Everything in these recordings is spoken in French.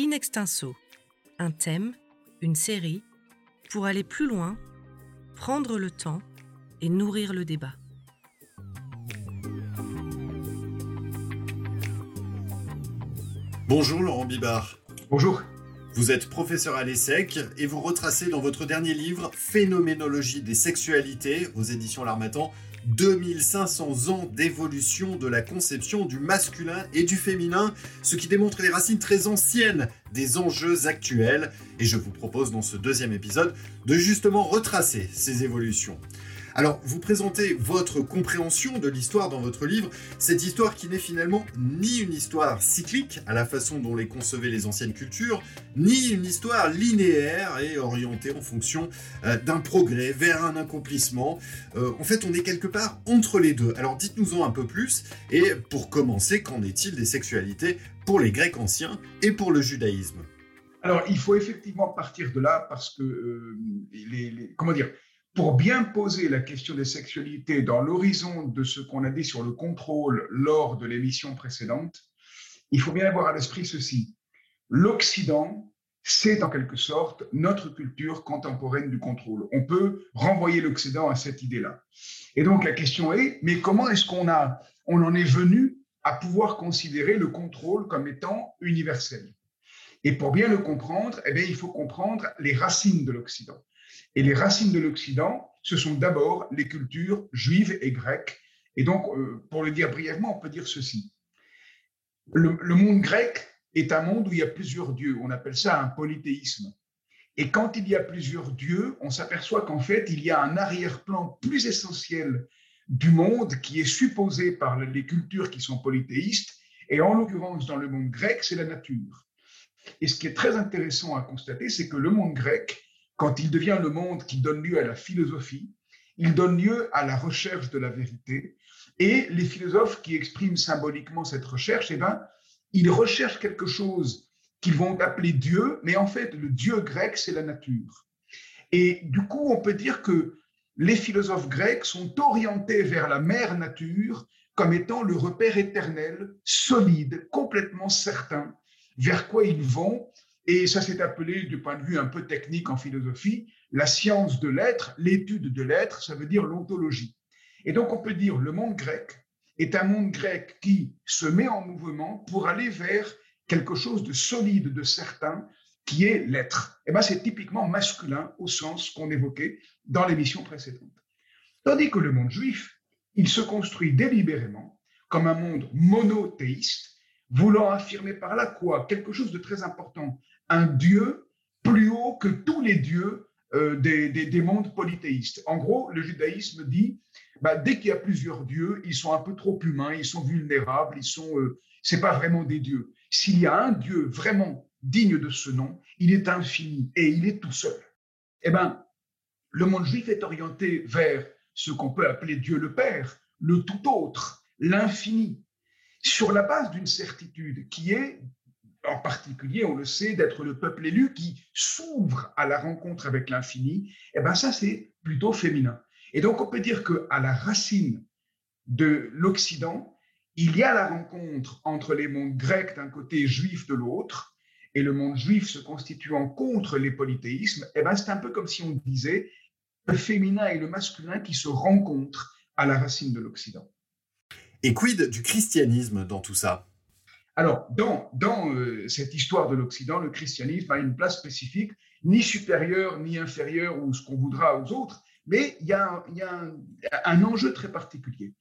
In extenso, un thème, une série, pour aller plus loin, prendre le temps et nourrir le débat. Bonjour Laurent Bibard. Bonjour. Vous êtes professeur à l'ESSEC et vous retracez dans votre dernier livre Phénoménologie des sexualités aux éditions L'Armatan 2500 ans d'évolution de la conception du masculin et du féminin, ce qui démontre les racines très anciennes des enjeux actuels. Et je vous propose dans ce deuxième épisode de justement retracer ces évolutions. Alors, vous présentez votre compréhension de l'histoire dans votre livre, cette histoire qui n'est finalement ni une histoire cyclique, à la façon dont les concevaient les anciennes cultures, ni une histoire linéaire et orientée en fonction euh, d'un progrès vers un accomplissement. Euh, en fait, on est quelque part entre les deux. Alors, dites-nous-en un peu plus, et pour commencer, qu'en est-il des sexualités pour les Grecs anciens et pour le judaïsme? Alors, il faut effectivement partir de là parce que, euh, les, comment dire, pour bien poser la question des sexualités dans l'horizon de ce qu'on a dit sur le contrôle lors de l'émission précédente, il faut bien avoir à l'esprit ceci. L'Occident, c'est en quelque sorte notre culture contemporaine du contrôle. On peut renvoyer l'Occident à cette idée-là. Et donc la question est, mais comment est-ce qu'on on en est venu à pouvoir considérer le contrôle comme étant universel? Et pour bien le comprendre, eh bien, il faut comprendre les racines de l'Occident. Et les racines de l'Occident, ce sont d'abord les cultures juives et grecques. Et donc, euh, pour le dire brièvement, on peut dire ceci. Le, monde grec est un monde où il y a plusieurs dieux. On appelle ça un polythéisme. Et quand il y a plusieurs dieux, on s'aperçoit qu'en fait, il y a un arrière-plan plus essentiel du monde qui est supposé par les cultures qui sont polythéistes. Et en l'occurrence, dans le monde grec, c'est la nature. Et ce qui est très intéressant à constater, c'est que le monde grec quand il devient le monde qui donne lieu à la philosophie, il donne lieu à la recherche de la vérité. Et les philosophes qui expriment symboliquement cette recherche, eh ben, ils recherchent quelque chose qu'ils vont appeler Dieu, mais en fait, le Dieu grec, c'est la nature. Et du coup, on peut dire que les philosophes grecs sont orientés vers la mère nature comme étant le repère éternel, solide, complètement certain, vers quoi ils vont et ça s'est appelé, du point de vue un peu technique en philosophie, la science de l'être, l'étude de l'être, ça veut dire l'ontologie. Et donc on peut dire le monde grec est un monde grec qui se met en mouvement pour aller vers quelque chose de solide, de certain, qui est l'être. Et bien c'est typiquement masculin au sens qu'on évoquait dans l'émission précédente. Tandis que le monde juif, il se construit délibérément comme un monde monothéiste, voulant affirmer par là quoi Quelque chose de très important, un Dieu plus haut que tous les dieux euh, des, des, mondes polythéistes. En gros, le judaïsme dit, bah, dès qu'il y a plusieurs dieux, ils sont un peu trop humains, ils sont vulnérables, ils sont, euh, c'est pas vraiment des dieux. S'il y a un Dieu vraiment digne de ce nom, il est infini et il est tout seul. Eh ben, le monde juif est orienté vers ce qu'on peut appeler Dieu le Père, le tout autre, l'infini, sur la base d'une certitude qui est en particulier, on le sait, d'être le peuple élu qui s'ouvre à la rencontre avec l'infini, eh ben ça c'est plutôt féminin. Et donc on peut dire que à la racine de l'Occident, il y a la rencontre entre les mondes grecs d'un côté, juifs de l'autre, et le monde juif se constituant contre les polythéismes. Eh ben c'est un peu comme si on disait le féminin et le masculin qui se rencontrent à la racine de l'Occident. Et quid du christianisme dans tout ça? Alors, dans, euh, cette histoire de l'Occident, le christianisme a une place spécifique, ni supérieure, ni inférieure, ou ce qu'on voudra aux autres, mais il y a, un, enjeu très particulier.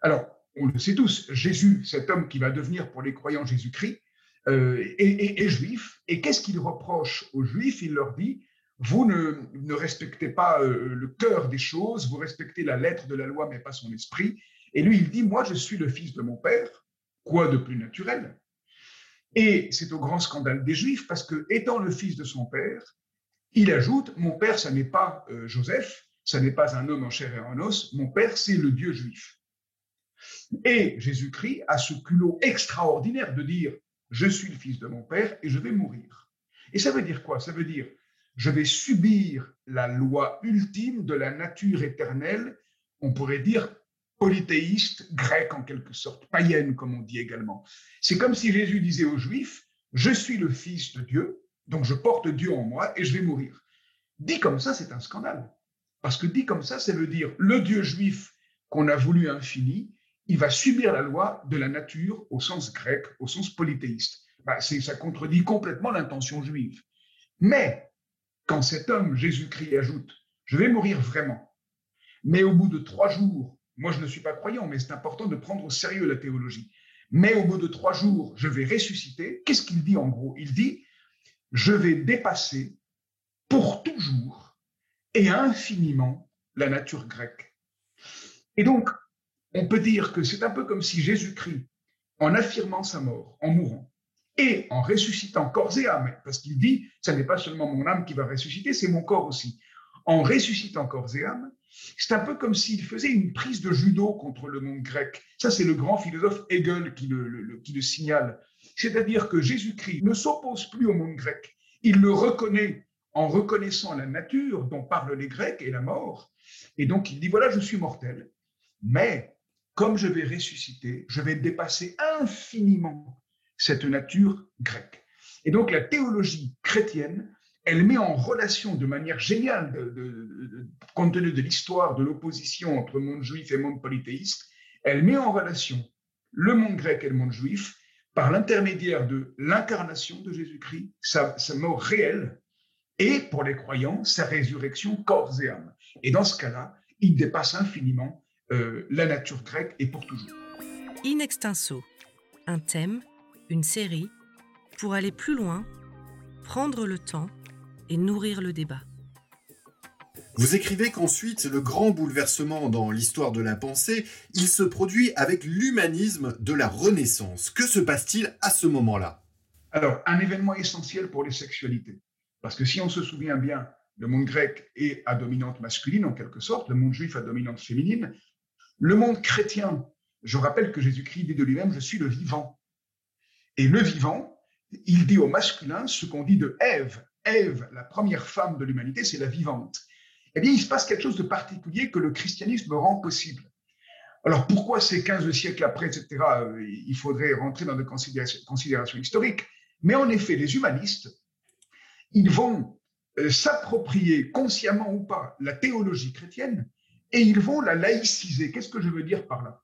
Alors, on le sait tous, Jésus, cet homme qui va devenir pour les croyants Jésus-Christ, euh, est, juif. Et qu'est-ce qu'il reproche aux juifs? Il leur dit, vous ne, ne respectez pas euh, le cœur des choses, vous respectez la lettre de la loi, mais pas son esprit. Et lui, il dit, moi, je suis le fils de mon père, Quoi de plus naturel? Et c'est au grand scandale des Juifs parce que, étant le fils de son père, il ajoute Mon père, ça n'est pas euh, Joseph, ça n'est pas un homme en chair et en os, mon père, c'est le Dieu juif. Et Jésus-Christ a ce culot extraordinaire de dire Je suis le fils de mon père et je vais mourir. Et ça veut dire quoi? Ça veut dire Je vais subir la loi ultime de la nature éternelle, on pourrait dire polythéiste grecque en quelque sorte, païenne comme on dit également. C'est comme si Jésus disait aux Juifs, je suis le fils de Dieu, donc je porte Dieu en moi et je vais mourir. Dit comme ça, c'est un scandale. Parce que dit comme ça, ça veut dire le Dieu juif qu'on a voulu infini, il va subir la loi de la nature au sens grec, au sens polythéiste. Bah, ça contredit complètement l'intention juive. Mais quand cet homme, Jésus-Christ, ajoute, je vais mourir vraiment, mais au bout de trois jours, moi je ne suis pas croyant, mais c'est important de prendre au sérieux la théologie, mais au bout de trois jours, je vais ressusciter, qu'est-ce qu'il dit en gros? Il dit, je vais dépasser pour toujours et infiniment la nature grecque. Et donc, on peut dire que c'est un peu comme si Jésus-Christ, en affirmant sa mort, en mourant, et en ressuscitant corps et âme, parce qu'il dit, ce n'est pas seulement mon âme qui va ressusciter, c'est mon corps aussi. En ressuscitant corps et âme, c'est un peu comme s'il faisait une prise de judo contre le monde grec. Ça, c'est le grand philosophe Hegel qui le, qui le signale. C'est-à-dire que Jésus-Christ ne s'oppose plus au monde grec. Il le reconnaît en reconnaissant la nature dont parlent les Grecs et la mort. Et donc, il dit, voilà, je suis mortel, mais comme je vais ressusciter, je vais dépasser infiniment cette nature grecque. Et donc la théologie chrétienne, elle met en relation de manière géniale, de, compte tenu de l'histoire de l'opposition entre monde juif et monde polythéiste, elle met en relation le monde grec et le monde juif par l'intermédiaire de l'incarnation de Jésus-Christ, sa, mort réelle, et pour les croyants, sa résurrection corps et âme. Et dans ce cas-là, il dépasse infiniment euh, la nature grecque et pour toujours. In extenso, un thème une série, pour aller plus loin, prendre le temps et nourrir le débat. Vous écrivez qu'ensuite, le grand bouleversement dans l'histoire de la pensée, il se produit avec l'humanisme de la Renaissance. Que se passe-t-il à ce moment-là? Alors, un événement essentiel pour les sexualités. Parce que si on se souvient bien, le monde grec est à dominante masculine en quelque sorte, le monde juif à dominante féminine. Le monde chrétien, je rappelle que Jésus-Christ dit de lui-même, je suis le vivant. Et le vivant, il dit au masculin ce qu'on dit de Ève. Ève, la première femme de l'humanité, c'est la vivante. Eh bien, il se passe quelque chose de particulier que le christianisme rend possible. Alors, pourquoi ces 15 siècles après, etc., euh, il faudrait rentrer dans des considérations, historiques? Mais en effet, les humanistes, ils vont euh, s'approprier, consciemment ou pas, la théologie chrétienne et ils vont la laïciser. Qu'est-ce que je veux dire par là?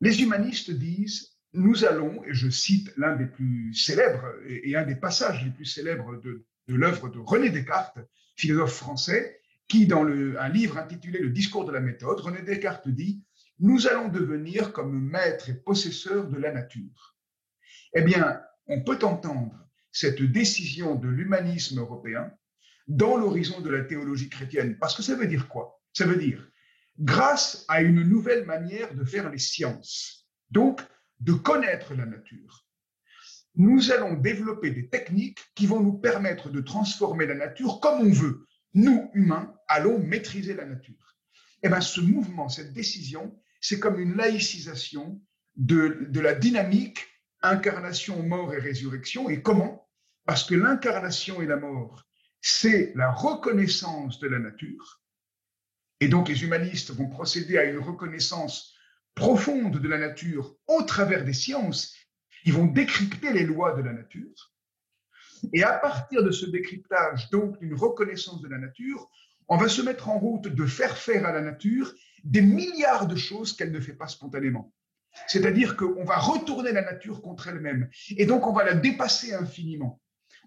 Les humanistes disent nous allons, et je cite l'un des plus célèbres et, un des passages les plus célèbres de, l'œuvre de René Descartes, philosophe français, qui, dans un livre intitulé Le discours de la méthode, René Descartes dit Nous allons devenir comme maîtres et possesseurs de la nature. Eh bien, on peut entendre cette décision de l'humanisme européen dans l'horizon de la théologie chrétienne. Parce que ça veut dire quoi? Ça veut dire, grâce à une nouvelle manière de faire les sciences, donc de connaître la nature, nous allons développer des techniques qui vont nous permettre de transformer la nature comme on veut. Nous, humains, allons maîtriser la nature. Et eh bien, ce mouvement, cette décision, c'est comme une laïcisation de, de la dynamique incarnation, mort et résurrection. Et comment? Parce que l'incarnation et la mort, c'est la reconnaissance de la nature. Et donc, les humanistes vont procéder à une reconnaissance profonde de la nature au travers des sciences. Ils vont décrypter les lois de la nature. Et à partir de ce décryptage, donc d'une reconnaissance de la nature, on va se mettre en route de faire faire à la nature des milliards de choses qu'elle ne fait pas spontanément. C'est-à-dire qu'on va retourner la nature contre elle-même. Et donc, on va la dépasser infiniment.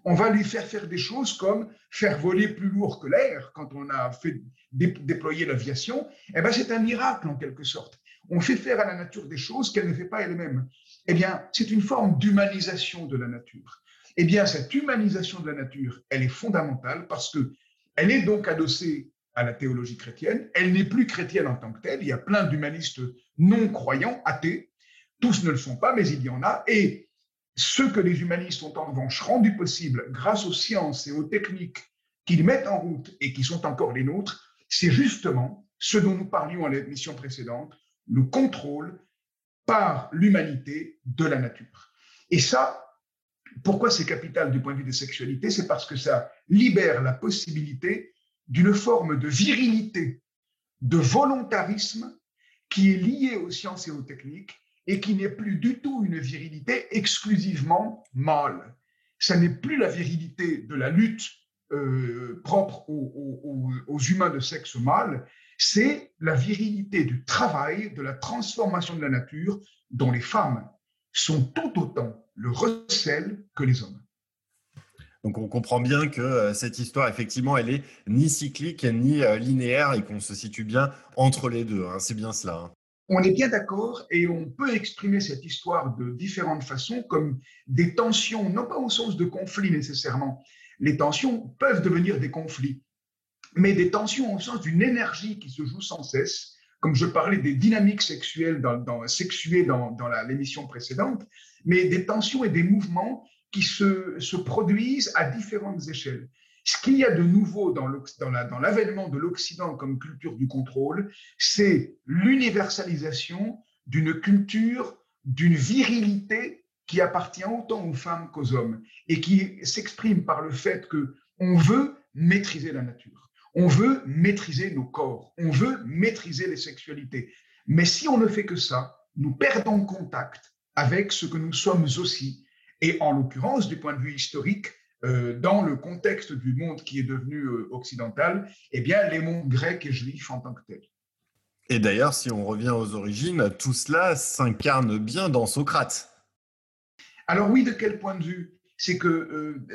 On va lui faire faire des choses comme faire voler plus lourd que l'air quand on a fait déployer l'aviation. Eh ben, c'est un miracle en quelque sorte on fait faire à la nature des choses qu'elle ne fait pas elle-même. Eh bien, c'est une forme d'humanisation de la nature. Eh bien, cette humanisation de la nature, elle est fondamentale parce que elle est donc adossée à la théologie chrétienne. Elle n'est plus chrétienne en tant que telle. Il y a plein d'humanistes non croyants, athées. Tous ne le sont pas, mais il y en a. Et ce que les humanistes ont en revanche rendu possible grâce aux sciences et aux techniques qu'ils mettent en route et qui sont encore les nôtres, c'est justement ce dont nous parlions à l'émission précédente, le contrôle par l'humanité de la nature. Et ça, pourquoi c'est capital du point de vue des sexualités? C'est parce que ça libère la possibilité d'une forme de virilité, de volontarisme qui est liée aux sciences et aux techniques et qui n'est plus du tout une virilité exclusivement mâle. Ça n'est plus la virilité de la lutte euh, propre aux, humains de sexe mâle, c'est la virilité du travail, de la transformation de la nature, dont les femmes sont tout autant le recel que les hommes. Donc on comprend bien que euh, cette histoire, effectivement, elle est ni cyclique ni euh, linéaire et qu'on se situe bien entre les deux. Hein. C'est bien cela. Hein. On est bien d'accord et on peut exprimer cette histoire de différentes façons, comme des tensions, non pas au sens de conflit nécessairement. Les tensions peuvent devenir des conflits, mais des tensions au sens d'une énergie qui se joue sans cesse, comme je parlais des dynamiques sexuelles dans, sexuées dans, l'émission précédente, mais des tensions et des mouvements qui se, se produisent à différentes échelles. Ce qu'il y a de nouveau dans l'avènement de l'Occident comme culture du contrôle, c'est l'universalisation d'une culture, d'une virilité qui appartient autant aux femmes qu'aux hommes et qui s'exprime par le fait que on veut maîtriser la nature, on veut maîtriser nos corps, on veut maîtriser les sexualités. Mais si on ne fait que ça, nous perdons contact avec ce que nous sommes aussi. Et en l'occurrence, du point de vue historique, euh, dans le contexte du monde qui est devenu euh, occidental, eh bien, les mondes grecs et juifs en tant que tels. Et d'ailleurs, si on revient aux origines, tout cela s'incarne bien dans Socrate. Alors oui, de quel point de vue? C'est que euh,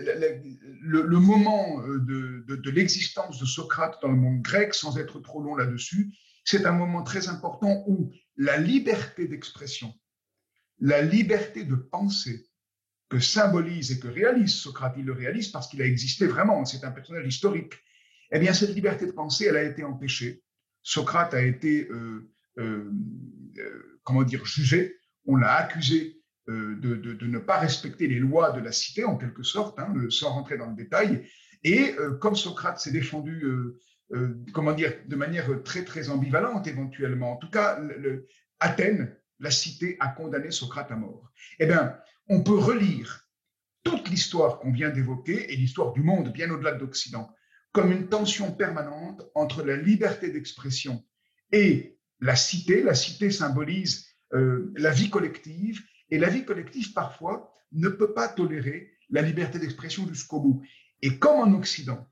le, moment de, de l'existence de Socrate dans le monde grec, sans être trop long là-dessus, c'est un moment très important où la liberté d'expression, la liberté de penser, que symbolise et que réalise Socrate, il le réalise parce qu'il a existé vraiment, c'est un personnage historique, eh bien cette liberté de penser, elle a été empêchée. Socrate a été, euh, euh, euh, comment dire, jugé, on l'a accusé de, ne pas respecter les lois de la cité, en quelque sorte, hein, sans rentrer dans le détail. Et comme Socrate s'est défendu, comment dire, de manière très, très ambivalente éventuellement, en tout cas, Athènes, la cité, a condamné Socrate à mort. Eh bien, on peut relire toute l'histoire qu'on vient d'évoquer et l'histoire du monde bien au-delà de l'Occident comme une tension permanente entre la liberté d'expression et la cité. La cité symbolise euh, la vie collective et la vie collective parfois ne peut pas tolérer la liberté d'expression jusqu'au bout. Et comme en Occident,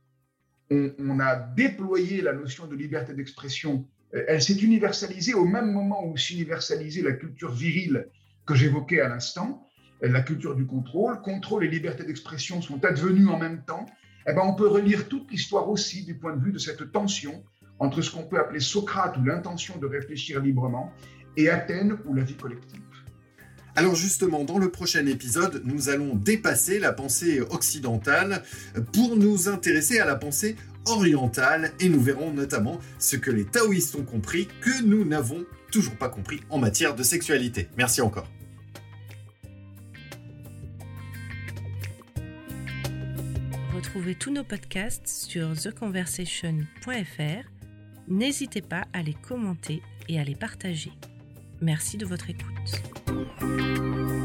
on, a déployé la notion de liberté d'expression, euh, elle s'est universalisée au même moment où s'universalisait la culture virile que j'évoquais à l'instant, la culture du contrôle, contrôle et liberté d'expression sont advenus en même temps, eh ben on peut relire toute l'histoire aussi du point de vue de cette tension entre ce qu'on peut appeler Socrate ou l'intention de réfléchir librement et Athènes ou la vie collective. Alors justement, dans le prochain épisode, nous allons dépasser la pensée occidentale pour nous intéresser à la pensée orientale et nous verrons notamment ce que les taoïstes ont compris que nous n'avons toujours pas compris en matière de sexualité. Merci encore. Retrouvez tous nos podcasts sur theconversation.fr. N'hésitez pas à les commenter et à les partager. Merci de votre écoute. Música